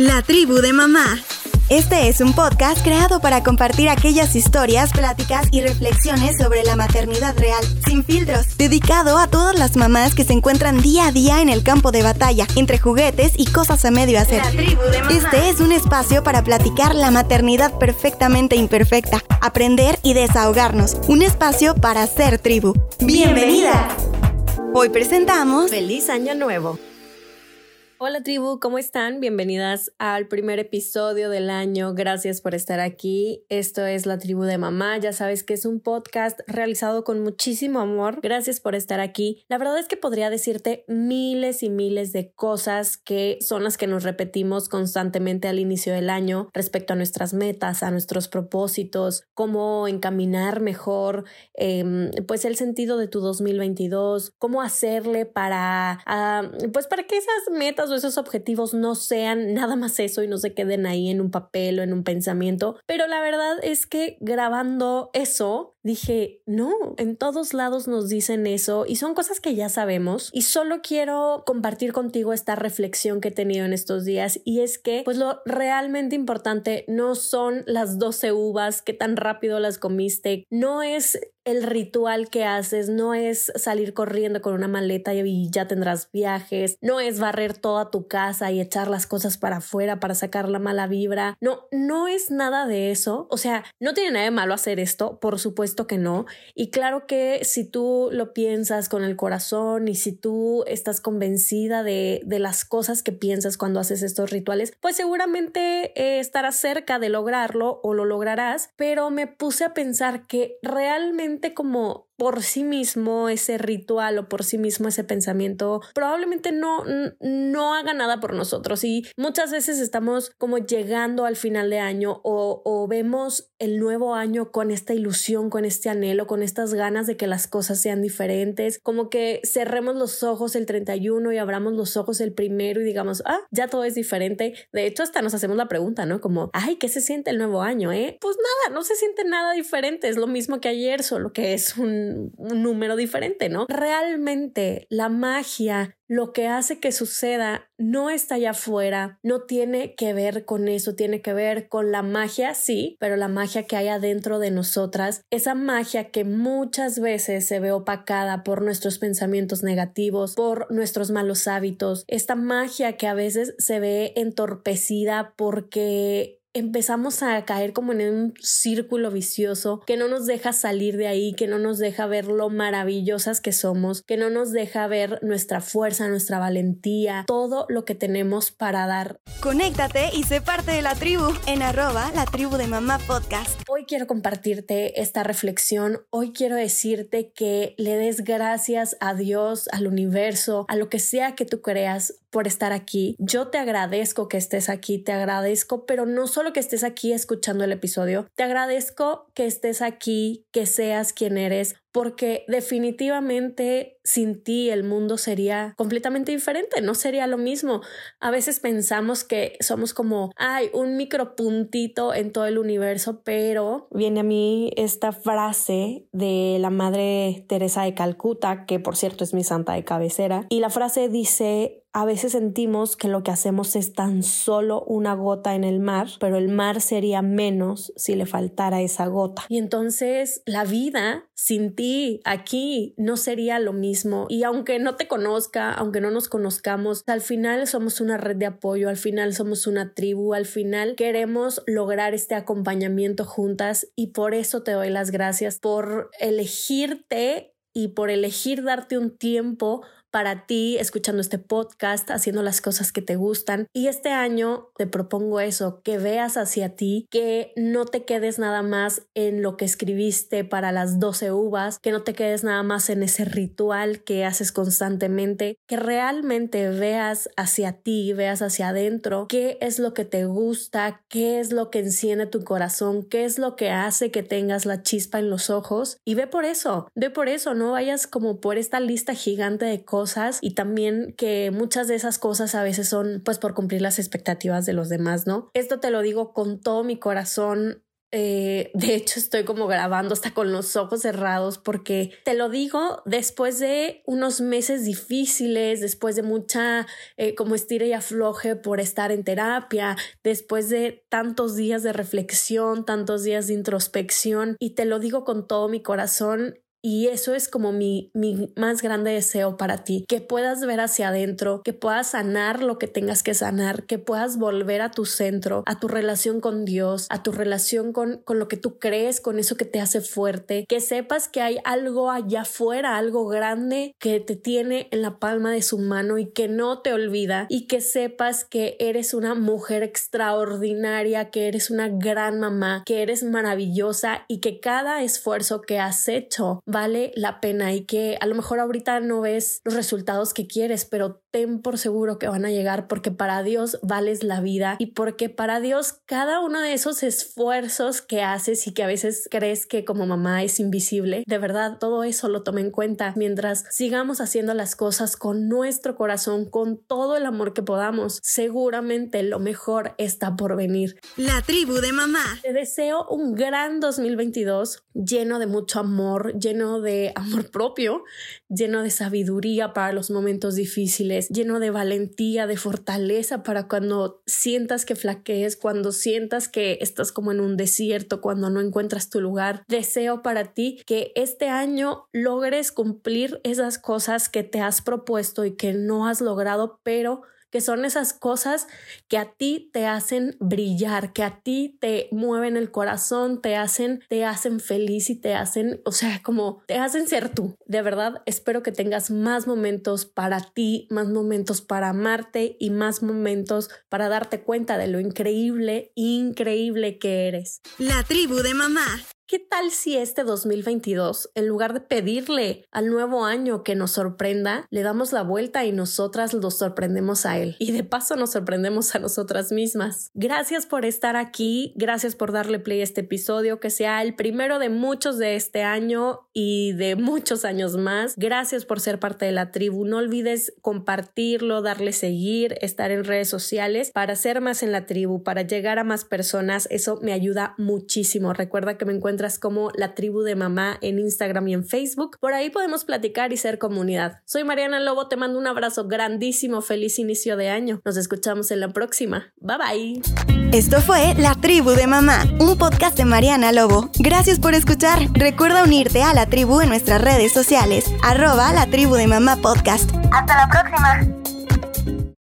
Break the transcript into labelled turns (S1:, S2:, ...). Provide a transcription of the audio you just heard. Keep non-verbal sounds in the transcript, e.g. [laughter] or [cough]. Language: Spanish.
S1: La tribu de mamá. Este es un podcast creado para compartir aquellas historias, pláticas y reflexiones sobre la maternidad real, sin filtros, dedicado a todas las mamás que se encuentran día a día en el campo de batalla, entre juguetes y cosas a medio hacer. Este es un espacio para platicar la maternidad perfectamente imperfecta, aprender y desahogarnos. Un espacio para ser tribu. ¡Bienvenida! Hoy presentamos
S2: Feliz Año Nuevo. Hola tribu, ¿cómo están? Bienvenidas al primer episodio del año. Gracias por estar aquí. Esto es La Tribu de Mamá. Ya sabes que es un podcast realizado con muchísimo amor. Gracias por estar aquí. La verdad es que podría decirte miles y miles de cosas que son las que nos repetimos constantemente al inicio del año respecto a nuestras metas, a nuestros propósitos, cómo encaminar mejor em, pues el sentido de tu 2022, cómo hacerle para ah, pues para que esas metas esos objetivos no sean nada más eso y no se queden ahí en un papel o en un pensamiento. Pero la verdad es que grabando eso, dije, no, en todos lados nos dicen eso y son cosas que ya sabemos y solo quiero compartir contigo esta reflexión que he tenido en estos días y es que pues lo realmente importante no son las 12 uvas, que tan rápido las comiste, no es el ritual que haces no es salir corriendo con una maleta y ya tendrás viajes, no es barrer toda tu casa y echar las cosas para afuera para sacar la mala vibra, no, no es nada de eso, o sea, no tiene nada de malo hacer esto, por supuesto que no, y claro que si tú lo piensas con el corazón y si tú estás convencida de, de las cosas que piensas cuando haces estos rituales, pues seguramente eh, estarás cerca de lograrlo o lo lograrás, pero me puse a pensar que realmente como por sí mismo ese ritual o por sí mismo ese pensamiento probablemente no, no haga nada por nosotros y muchas veces estamos como llegando al final de año o, vemos el nuevo año con esta ilusión, con este anhelo, con estas ganas de que las cosas sean diferentes, como que cerremos los ojos el 31 y abramos los ojos el primero y digamos, ah, ya todo es diferente. De hecho, hasta nos hacemos la pregunta, ¿no? Como, ay, ¿qué se siente el nuevo año, eh? Pues nada, no se siente nada diferente, es lo mismo que ayer, solo que es un un, número diferente, ¿no? Realmente la magia lo que hace que suceda no está allá afuera, no tiene que ver con eso, tiene que ver con la magia, sí, pero la magia que hay adentro de nosotras, esa magia que muchas veces se ve opacada por nuestros pensamientos negativos, por nuestros malos hábitos, esta magia que a veces se ve entorpecida porque empezamos a caer como en un círculo vicioso que no nos deja salir de ahí, que no nos deja ver lo maravillosas que somos, que no nos deja ver nuestra fuerza, nuestra valentía, todo lo que tenemos para dar.
S1: Conéctate y sé parte de la tribu en arroba la tribu de mamá podcast.
S2: Hoy quiero compartirte esta reflexión, hoy quiero decirte que le des gracias a Dios, al universo, a lo que sea que tú creas por estar aquí. Yo te agradezco que estés aquí, te agradezco, pero no solo que estés aquí escuchando el episodio, te agradezco que estés aquí, que seas quien eres, porque definitivamente sin ti el mundo sería completamente diferente, no sería lo mismo. A veces pensamos que somos como, hay un micropuntito en todo el universo, pero viene a mí esta frase de la Madre Teresa de Calcuta, que por cierto es mi santa de cabecera, y la frase dice, a veces sentimos que lo que hacemos es tan solo una gota en el mar, pero el mar sería menos si le faltara esa gota. Y entonces la vida sin aquí no sería lo mismo. Y aunque no te conozca, aunque no nos conozcamos, al final somos una red de apoyo, al final somos una tribu, al final queremos lograr este acompañamiento juntas y por eso te doy las gracias por elegirte y por elegir darte un tiempo para ti escuchando este podcast, haciendo las cosas que te gustan. Y este año te propongo eso, que veas hacia ti, que no te quedes nada más en lo que escribiste para las 12 uvas, que no te quedes nada más en ese ritual que haces constantemente, que realmente veas hacia ti, veas hacia adentro qué es lo que te gusta, qué es lo que enciende tu corazón, qué es lo que hace que tengas la chispa en los ojos y ve por eso, ve por eso, no vayas como por esta lista gigante de cosas y también que muchas de esas cosas a veces son pues por cumplir las expectativas de los demás, ¿no? Esto te lo digo con todo mi corazón Eh, [laughs] de hecho, estoy como grabando hasta con los ojos cerrados porque te lo digo después de unos meses difíciles, después de mucha eh, como estira y afloje por estar en terapia, después de tantos días de reflexión, tantos días de introspección y te lo digo con todo mi corazón y eso es como mi, mi más grande deseo para ti, que puedas ver hacia adentro, que puedas sanar lo que tengas que sanar, que puedas volver a tu centro, a tu relación con Dios, a tu relación con, con lo que tú crees, con eso que te hace fuerte, que sepas que hay algo allá afuera, algo grande que te tiene en la palma de su mano y que no te olvida y que sepas que eres una mujer extraordinaria, que eres una gran mamá, que eres maravillosa y que cada esfuerzo que has hecho vale la pena y que a lo mejor ahorita no ves los resultados que quieres, pero ten por seguro que van a llegar porque para Dios vales la vida y porque para Dios cada uno de esos esfuerzos que haces y que a veces crees que como mamá es invisible, de verdad todo eso lo tome en cuenta mientras sigamos haciendo las cosas con nuestro corazón, con todo el amor que podamos. Seguramente lo mejor está por venir.
S1: La tribu de mamá.
S2: Te deseo un gran 2022 lleno de mucho amor, lleno de amor propio, lleno de sabiduría para los momentos difíciles, lleno de valentía, de fortaleza para cuando sientas que flaquees, cuando sientas que estás como en un desierto, cuando no encuentras tu lugar. Deseo para ti que este año logres cumplir esas cosas que te has propuesto y que no has logrado, pero que son esas cosas que a ti te hacen brillar, que a ti te mueven el corazón, te hacen, te hacen feliz y te hacen, o sea, como te hacen ser tú. De verdad, espero que tengas más momentos para ti, más momentos para amarte y más momentos para darte cuenta de lo increíble, increíble que eres.
S1: La tribu de mamá.
S2: ¿Qué tal si este 2022, en lugar de pedirle al nuevo año que nos sorprenda, le damos la vuelta y nosotras los sorprendemos a él? Y de paso nos sorprendemos a nosotras mismas. Gracias por estar aquí, gracias por darle play a este episodio, que sea el primero de muchos de este año y de muchos años más. Gracias por ser parte de la tribu. No olvides compartirlo, darle seguir, estar en redes sociales para ser más en la tribu, para llegar a más personas. Eso me ayuda muchísimo. Recuerda que me encuentro como La Tribu de Mamá en Instagram y en Facebook. Por ahí podemos platicar y ser comunidad. Soy Mariana Lobo, te mando un abrazo grandísimo, feliz inicio de año. Nos escuchamos en la próxima. Bye bye.
S1: Esto fue La Tribu de Mamá, un podcast de Mariana Lobo. Gracias por escuchar. Recuerda unirte a la tribu en nuestras redes sociales, arroba la tribu de mamá podcast. Hasta la próxima.